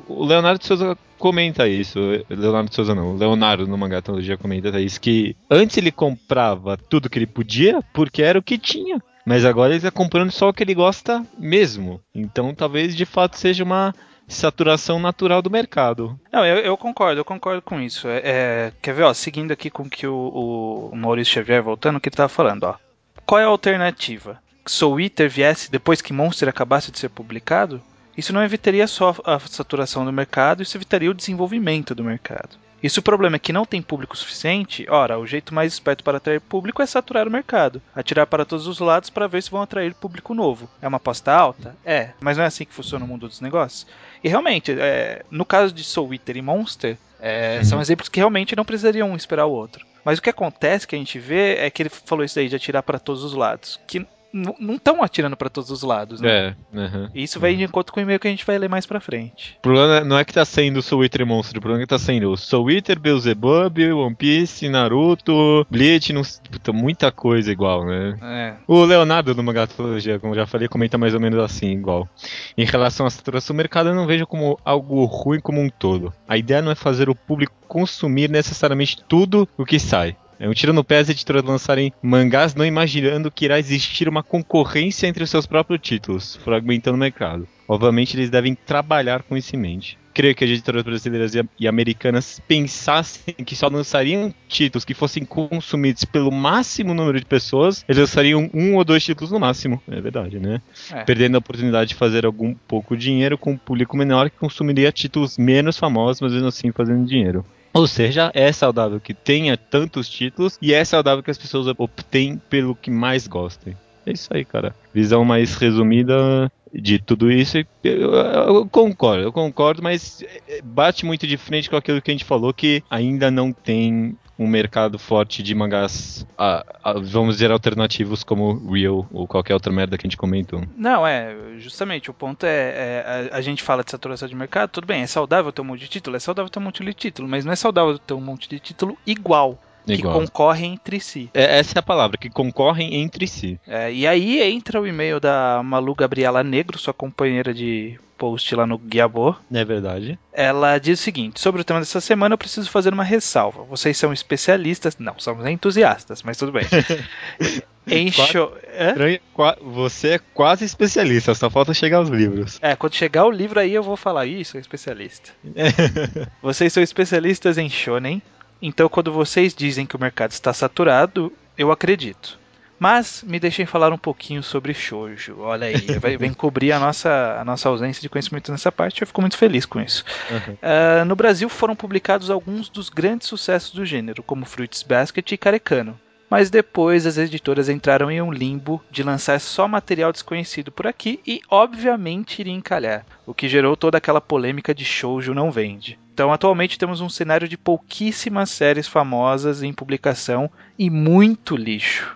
o Leonardo Souza comenta isso. Leonardo Souza não, o Leonardo no Mangatologia comenta isso. Que antes ele comprava tudo que ele podia porque era o que tinha. Mas agora ele está comprando só o que ele gosta mesmo. Então talvez de fato seja uma saturação natural do mercado.
Não, eu, eu concordo, eu concordo com isso. É, é, quer ver, ó, seguindo aqui com que o, o Maurício Xavier, voltando, o que ele estava falando, ó. Qual é a alternativa? Soul Eater viesse depois que Monster acabasse de ser publicado? Isso não evitaria só a saturação do mercado, isso evitaria o desenvolvimento do mercado. E se o problema é que não tem público suficiente, ora, o jeito mais esperto para atrair público é saturar o mercado, atirar para todos os lados para ver se vão atrair público novo. É uma aposta alta? É, mas não é assim que funciona o mundo dos negócios. E realmente, é, no caso de Soul Eater e Monster, é, uhum. são exemplos que realmente não precisariam esperar o outro. Mas o que acontece, que a gente vê, é que ele falou isso daí de atirar para todos os lados. Que não estão atirando para todos os lados, né?
É. Uhum,
isso vai de encontro com o e-mail que a gente vai ler mais pra frente.
O problema não é que tá saindo o Soul Eater Monster, o problema é que tá saindo o Soul Eater, Beelzebub, One Piece, Naruto, Bleach, não, puta, muita coisa igual, né?
É.
O Leonardo do Magatologia, como já falei, comenta mais ou menos assim, igual. Em relação à saturação do mercado, eu não vejo como algo ruim como um todo. A ideia não é fazer o público consumir necessariamente tudo o que sai. É um tiro no pé as editoras lançarem mangás não imaginando que irá existir uma concorrência entre os seus próprios títulos, fragmentando o mercado. Obviamente eles devem trabalhar com isso em mente. Creio que as editoras brasileiras e americanas pensassem que só lançariam títulos que fossem consumidos pelo máximo número de pessoas, eles lançariam um ou dois títulos no máximo. É verdade, né? É. Perdendo a oportunidade de fazer algum pouco dinheiro com um público menor que consumiria títulos menos famosos, mas mesmo assim fazendo dinheiro. Ou seja, é saudável que tenha tantos títulos e é saudável que as pessoas optem pelo que mais gostem. É isso aí, cara. Visão mais resumida de tudo isso. Eu, eu, concordo, eu concordo, mas bate muito de frente com aquilo que a gente falou que ainda não tem um mercado forte de mangás, ah, ah, vamos dizer, alternativos como Real ou qualquer outra merda que a gente comentou.
Não, é, justamente, o ponto é, é a, a, gente fala de saturação de mercado, tudo bem, é saudável ter um monte de título, é saudável ter um monte de título, mas não é saudável ter um monte de título igual. Igual. Que concorrem entre si.
É, essa é a palavra, que concorrem entre si.
É, e aí entra o e-mail da Malu Gabriela Negro, sua companheira de post lá no Guiabô.
É verdade.
Ela diz o seguinte: sobre o tema dessa semana, eu preciso fazer uma ressalva. Vocês são especialistas. Não, somos entusiastas, mas tudo bem.
Estranho, qua- Você é quase especialista, só falta chegar aos livros.
É, quando chegar o livro aí eu vou falar, ih, sou especialista. Vocês são especialistas em shonen, então quando vocês dizem que o mercado está saturado, eu acredito. Mas me deixem falar um pouquinho sobre shoujo. Olha aí, vem cobrir a nossa, a nossa ausência de conhecimento nessa parte. Eu fico muito feliz com isso.
Uhum.
Ah, no Brasil foram publicados alguns dos grandes sucessos do gênero, como Fruits Basket e Carecano. Mas depois as editoras entraram em um limbo de lançar só material desconhecido por aqui e, obviamente, iria encalhar, o que gerou toda aquela polêmica de shoujo não vende. Então, atualmente temos um cenário de pouquíssimas séries famosas em publicação e muito lixo.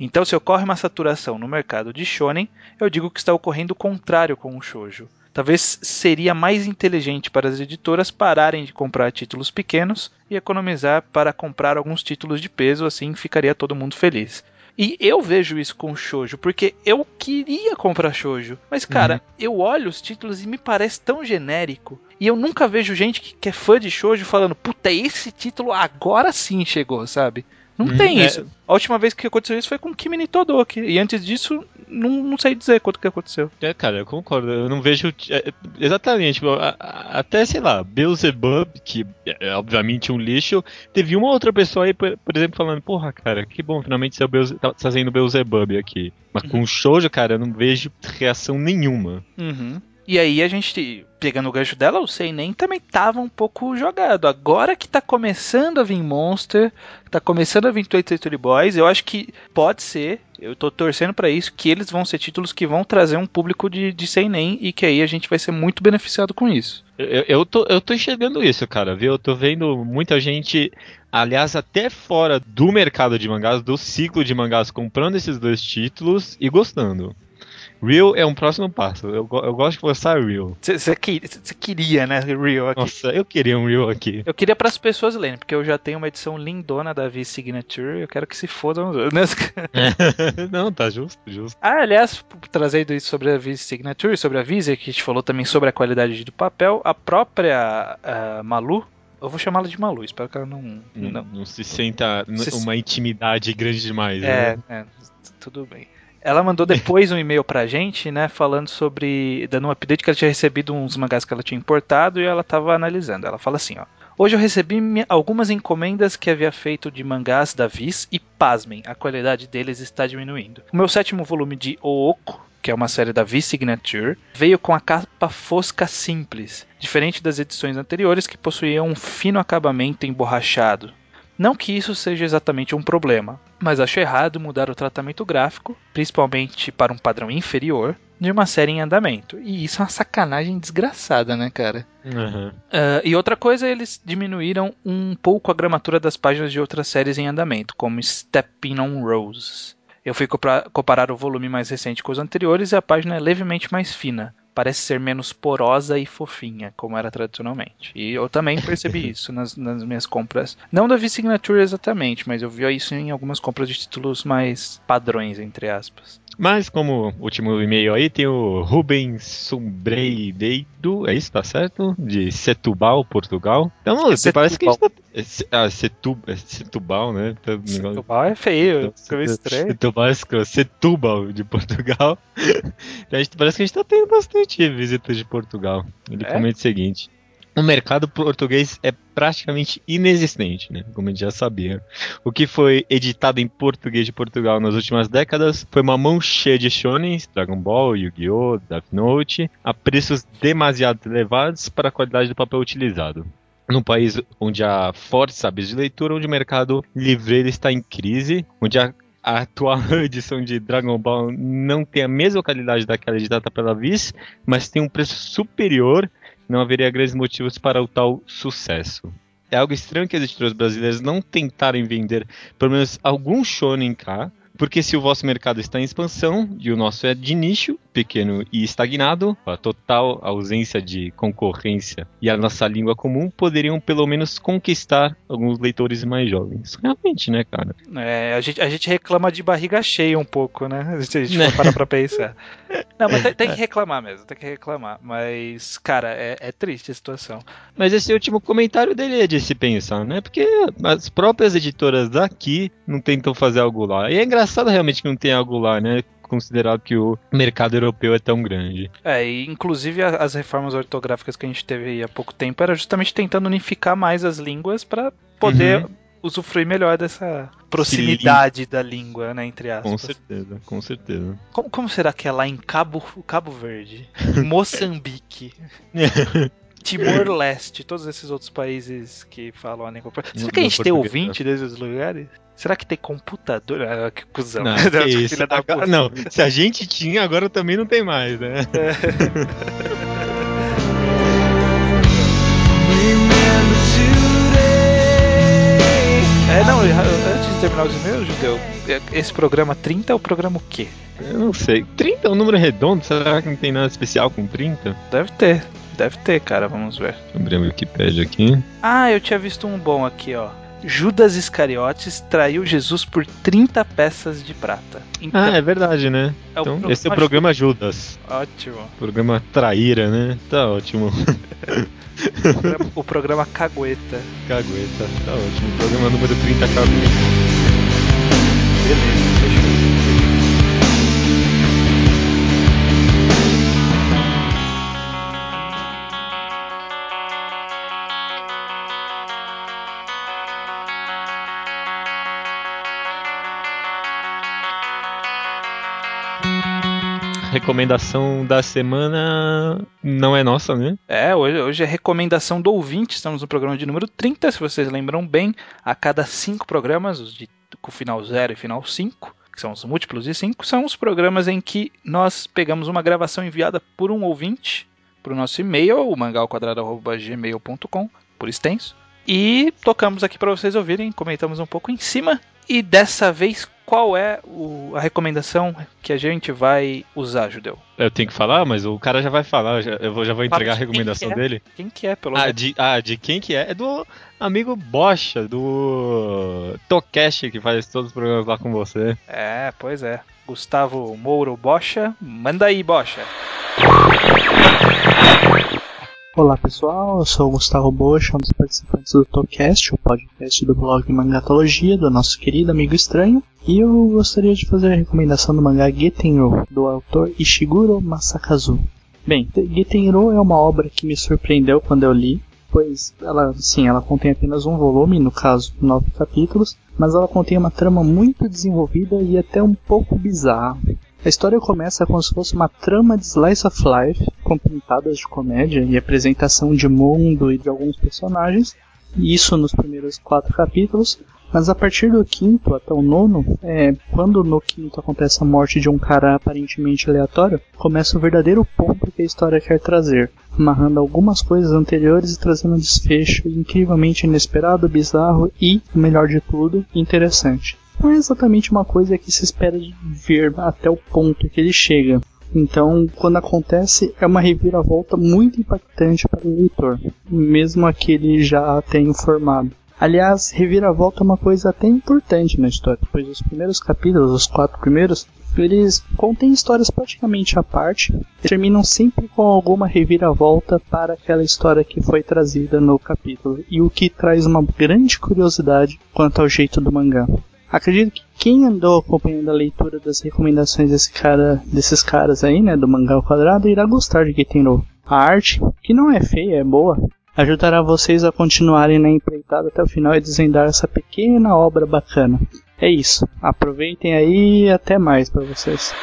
Então, se ocorre uma saturação no mercado de shonen, eu digo que está ocorrendo o contrário com o shoujo. Talvez seria mais inteligente para as editoras pararem de comprar títulos pequenos e economizar para comprar alguns títulos de peso, assim ficaria todo mundo feliz. E eu vejo isso com shoujo, porque eu queria comprar shoujo, mas cara, eu olho os títulos e me parece tão genérico. E eu nunca vejo gente que, que é fã de shoujo falando, puta, esse título agora sim chegou, sabe? Não
Hum,
tem
é.
isso. A última vez que aconteceu isso foi com Kimi ni Todoki. E antes disso, não, não sei dizer quanto que aconteceu.
É, cara, eu concordo. Eu não vejo. é, exatamente. tipo, a- a- até, sei lá, Beelzebub, que é obviamente um lixo, teve uma outra pessoa aí, por, por exemplo, falando: Porra, cara, que bom, finalmente seu Beelze- tá fazendo Beelzebub aqui. Mas com o Shoujo, cara, eu não vejo reação nenhuma.
Uhum. E aí a gente, pegando o gancho dela, o Seinen também tava um pouco jogado. Agora que tá começando a vir Monster, tá começando a vir Toy Story Boys, eu acho que pode ser, eu tô torcendo pra isso, que eles vão ser títulos que vão trazer um público de, de Seinen e que aí a gente vai ser muito beneficiado com isso.
Eu, eu, tô, eu tô enxergando isso, cara, viu? Eu tô vendo muita gente, aliás, até fora do mercado de mangás, do ciclo de mangás, comprando esses dois títulos e gostando. Real é um próximo passo. Eu, eu gosto de forçar Real.
Você queria, né, Real aqui.
Nossa, eu queria um Real aqui.
Eu queria para as pessoas lerem, porque eu já tenho uma edição lindona da V Signature, eu quero que se fodam os outros.
Não, tá justo, justo.
Ah, aliás, trazendo isso sobre a Visa Signature, sobre a Visa, que a gente falou também sobre a qualidade do papel, a própria ah, Malu, eu vou chamá-la de Malu, espero que ela não.
Não,
não.
não se senta n-
Se-
uma intimidade grande demais,
É,
né?
é, tudo bem. Ela mandou depois um e-mail pra gente, né, falando sobre. dando um update que ela tinha recebido uns mangás que ela tinha importado e ela tava analisando. Ela fala assim, ó. Hoje eu recebi algumas encomendas que havia feito de mangás da Viz e pasmem, a qualidade deles está diminuindo. O meu sétimo volume de Ooko, que é uma série da Viz Signature, veio com a capa fosca simples, diferente das edições anteriores que possuíam um fino acabamento emborrachado. Não que isso seja exatamente um problema, mas acho errado mudar o tratamento gráfico, principalmente para um padrão inferior, de uma série em andamento. E isso é uma sacanagem desgraçada, né, cara?
Aham.
Ah, e outra coisa, eles diminuíram um pouco a gramatura das páginas de outras séries em andamento, como Stepping on Roses. Eu fui comparar o volume mais recente com os anteriores e a página é levemente mais fina. Parece ser menos porosa e fofinha, como era tradicionalmente. E eu também percebi isso nas, nas minhas compras. Não da V-Signature exatamente, mas eu vi isso em algumas compras de títulos mais padrões, entre aspas.
Mas como último e-mail aí tem o Rubens Sombreideiro, é isso, tá certo? De Setúbal, Portugal. Então, não,
Setúbal.
parece que a gente tá... é Ah, Setu... é Setúbal, né? Tá-
Setúbal é feio, ficou estranho.
Setúbal, é escroto. Setúbal de Portugal. A gente- parece que a gente tá tendo bastante visitas de Portugal. Ele
É?
comenta o seguinte. O mercado português é praticamente inexistente, né? Como a gente já sabia. O que foi editado em português de Portugal nas últimas décadas foi uma mão cheia de shonens, Dragon Ball, Yu-Gi-Oh!, Death Note, a preços demasiado elevados para a qualidade do papel utilizado. Num país onde há fortes hábitos de leitura, onde o mercado livreiro está em crise, onde a atual edição de Dragon Ball não tem a mesma qualidade daquela editada pela Viz, mas tem um preço superior, não haveria grandes motivos para o tal sucesso. É algo estranho que as editoras brasileiras não tentarem vender pelo menos algum shonen cá, Porque se o vosso mercado está em expansão e o nosso é de nicho, pequeno e estagnado, a total ausência de concorrência e a nossa língua comum poderiam pelo menos conquistar alguns leitores mais jovens. Realmente, né, cara?
É, a gente, a gente reclama de barriga cheia um pouco, né? Se a gente
Né?
for parar pra pensar. Não, mas tem, tem que reclamar mesmo, tem que reclamar. Mas, cara, é, é triste a situação.
Mas esse último comentário dele é de se pensar, né? Porque as próprias editoras daqui não tentam fazer algo lá. E é engraçado realmente que não tem algo lá, né? Considerado que o mercado europeu é tão grande.
É, e inclusive as reformas ortográficas que a gente teve aí há pouco tempo era justamente tentando unificar mais as línguas pra poder
Uhum.
usufruir melhor dessa proximidade da língua, né, entre
Com
aspas.
certeza, com certeza.
Como, como será que é lá em Cabo, Cabo Verde, Moçambique, Timor-Leste, todos esses outros países que falam a língua. Será que a gente tem ouvinte desses lugares? Será que tem computador? Ah, que cuzão.
Não, que isso. Agora- não, se a gente tinha, agora também não tem mais, né?
É, não, antes de terminar os e-mails, Judeu, esse programa 30 é o programa o quê?
Eu não sei. 30 é um número redondo? Será que não tem nada especial com 30?
Deve ter, deve ter, cara, vamos ver.
Abrir a Wikipedia aqui.
Ah, eu tinha visto um bom aqui, ó. Judas Iscariotes traiu Jesus por 30 peças de prata. Então,
Ah, é verdade, né?
é
Então, esse é o programa Judas.
Ótimo.
Programa Traíra, né? Tá ótimo.
O programa- o programa Cagueta.
Cagueta, tá ótimo. Programa número 30 Cagueta.
Beleza, fechou.
Recomendação da semana não é nossa, né?
É, hoje, hoje é recomendação do ouvinte. Estamos no programa de número 30. Se vocês lembram bem, a cada cinco programas, os de com final 0 e final 5, que são os múltiplos de 5, são os programas em que nós pegamos uma gravação enviada por um ouvinte para o nosso e-mail, o mangalquadrado.gmail.com, por extenso, e tocamos aqui para vocês ouvirem, comentamos um pouco em cima. E dessa vez, qual é o- a recomendação que a gente vai usar, Judeu?
Eu tenho que falar, mas o cara já vai falar, eu já, eu vou, já vou entregar a
de quem
recomendação
que é.
dele.
Quem que é, pelo
Ah
menos?
de, ah, de quem que é? É do amigo Bocha, do Tocash, que faz todos os programas lá com você.
É, pois é. Gustavo Mouro Bocha, manda aí, Bocha.
Olá pessoal, eu sou o Gustavo Bocha, um dos participantes do Tocast, o podcast do blog Mangatologia, do nosso querido amigo estranho. E eu gostaria de fazer a recomendação do mangá Getenro, do autor Ishiguro Masakazu. Bem, Getenro é uma obra que me surpreendeu quando eu li, pois ela, sim, ela contém apenas um volume, no caso, nove capítulos, mas ela contém uma trama muito desenvolvida e até um pouco bizarra. A história começa como se fosse uma trama de slice of life, com pintadas de comédia e apresentação de mundo e de alguns personagens, e isso nos primeiros quatro capítulos, mas a partir do quinto até o nono, é, quando no quinto acontece a morte de um cara aparentemente aleatório, começa o verdadeiro ponto que a história quer trazer, amarrando algumas coisas anteriores e trazendo um desfecho incrivelmente inesperado, bizarro e, melhor de tudo, interessante não é exatamente uma coisa que se espera de ver até o ponto que ele chega. Então, quando acontece, é uma reviravolta muito impactante para o leitor, mesmo aquele já tenha formado. Aliás, reviravolta é uma coisa até importante na história, pois os primeiros capítulos, os quatro primeiros, eles contêm histórias praticamente à parte e terminam sempre com alguma reviravolta para aquela história que foi trazida no capítulo, e o que traz uma grande curiosidade quanto ao jeito do mangá. Acredito que quem andou acompanhando a leitura das recomendações desse cara, desses caras aí, né, do mangá ao quadrado, irá gostar de Getenro. A arte, que não é feia, é boa, ajudará vocês a continuarem na empreitada até o final e desvendar essa pequena obra bacana. É isso. Aproveitem aí e até mais para vocês.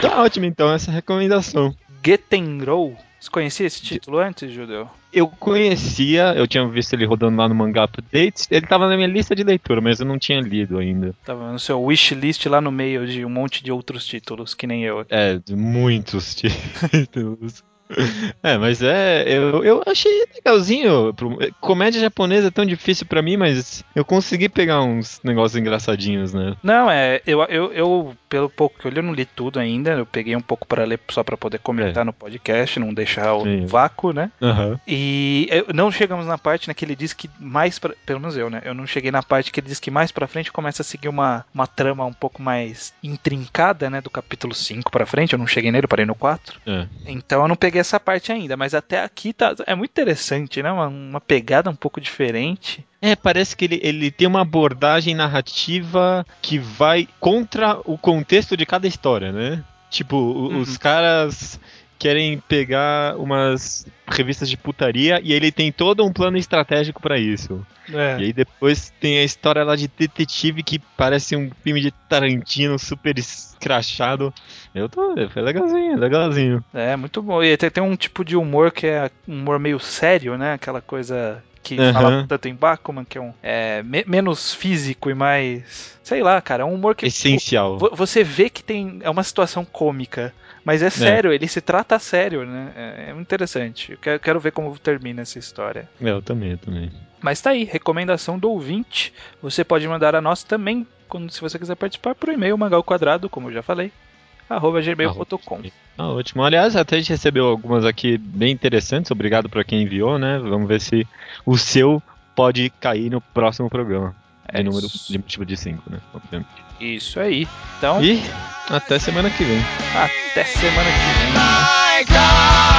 Tá ótimo então essa recomendação.
Getenrou. Você conhecia esse título antes, Judeu?
Eu conhecia, eu tinha visto ele rodando lá no Manga Updates, ele tava na minha lista de leitura, mas eu não tinha lido ainda.
Tava no seu wishlist lá no meio de um monte de outros títulos, que nem eu.
É, de muitos títulos. É, mas é. Eu, eu achei legalzinho. Comédia japonesa é tão difícil pra mim, mas eu consegui pegar uns negócios engraçadinhos, né?
Não, é. Eu, eu, eu, pelo pouco que eu li, eu não li tudo ainda. Eu peguei um pouco pra ler só pra poder comentar no podcast, não deixar o
Sim.
vácuo, né?
Aham.
E eu- não chegamos na parte né, que ele diz que mais pra, pelo menos eu, né? Eu não cheguei na parte que ele diz que mais pra frente começa a seguir uma, uma trama um pouco mais intrincada, né? Do capítulo 5 pra frente. Eu não cheguei nele, eu parei no 4.
É.
Então eu não peguei essa parte ainda, mas até aqui tá, é muito interessante, né? Uma, uma pegada um pouco diferente.
É, parece que ele, ele tem uma abordagem narrativa que vai contra o contexto de cada história, né? Tipo,
Uhum.
os caras querem pegar umas revistas de putaria e ele tem todo um plano estratégico pra isso.
É.
E aí depois tem a história lá de detetive que parece um filme de Tarantino super escrachado. Eu tô, foi legalzinho, legalzinho.
É, muito bom. E tem, tem um tipo de humor que é um humor meio sério, né? Aquela coisa que
Aham.
fala tanto em Bakuman, que é um é, me- menos físico e mais. Sei lá, cara, é um humor que.
Essencial.
vo- Você vê que tem. É uma situação cômica. Mas é sério, ele se trata a sério, né? É, é interessante. Eu quero, quero ver como termina essa história.
É, Eu também, eu também.
Mas tá aí, recomendação do ouvinte. Você pode mandar a nós também, quando, se você quiser participar, por e-mail mangalquadrado, como eu já falei, arroba gmail.com.
Ah, ótimo. Aliás, até a gente recebeu algumas aqui bem interessantes. Obrigado pra quem enviou, né? Vamos ver se o seu pode cair no próximo programa.
É
número de múltiplo de 5, né? Obviamente.
Isso aí. Então,
E até semana que vem.
até semana que vem.
My God.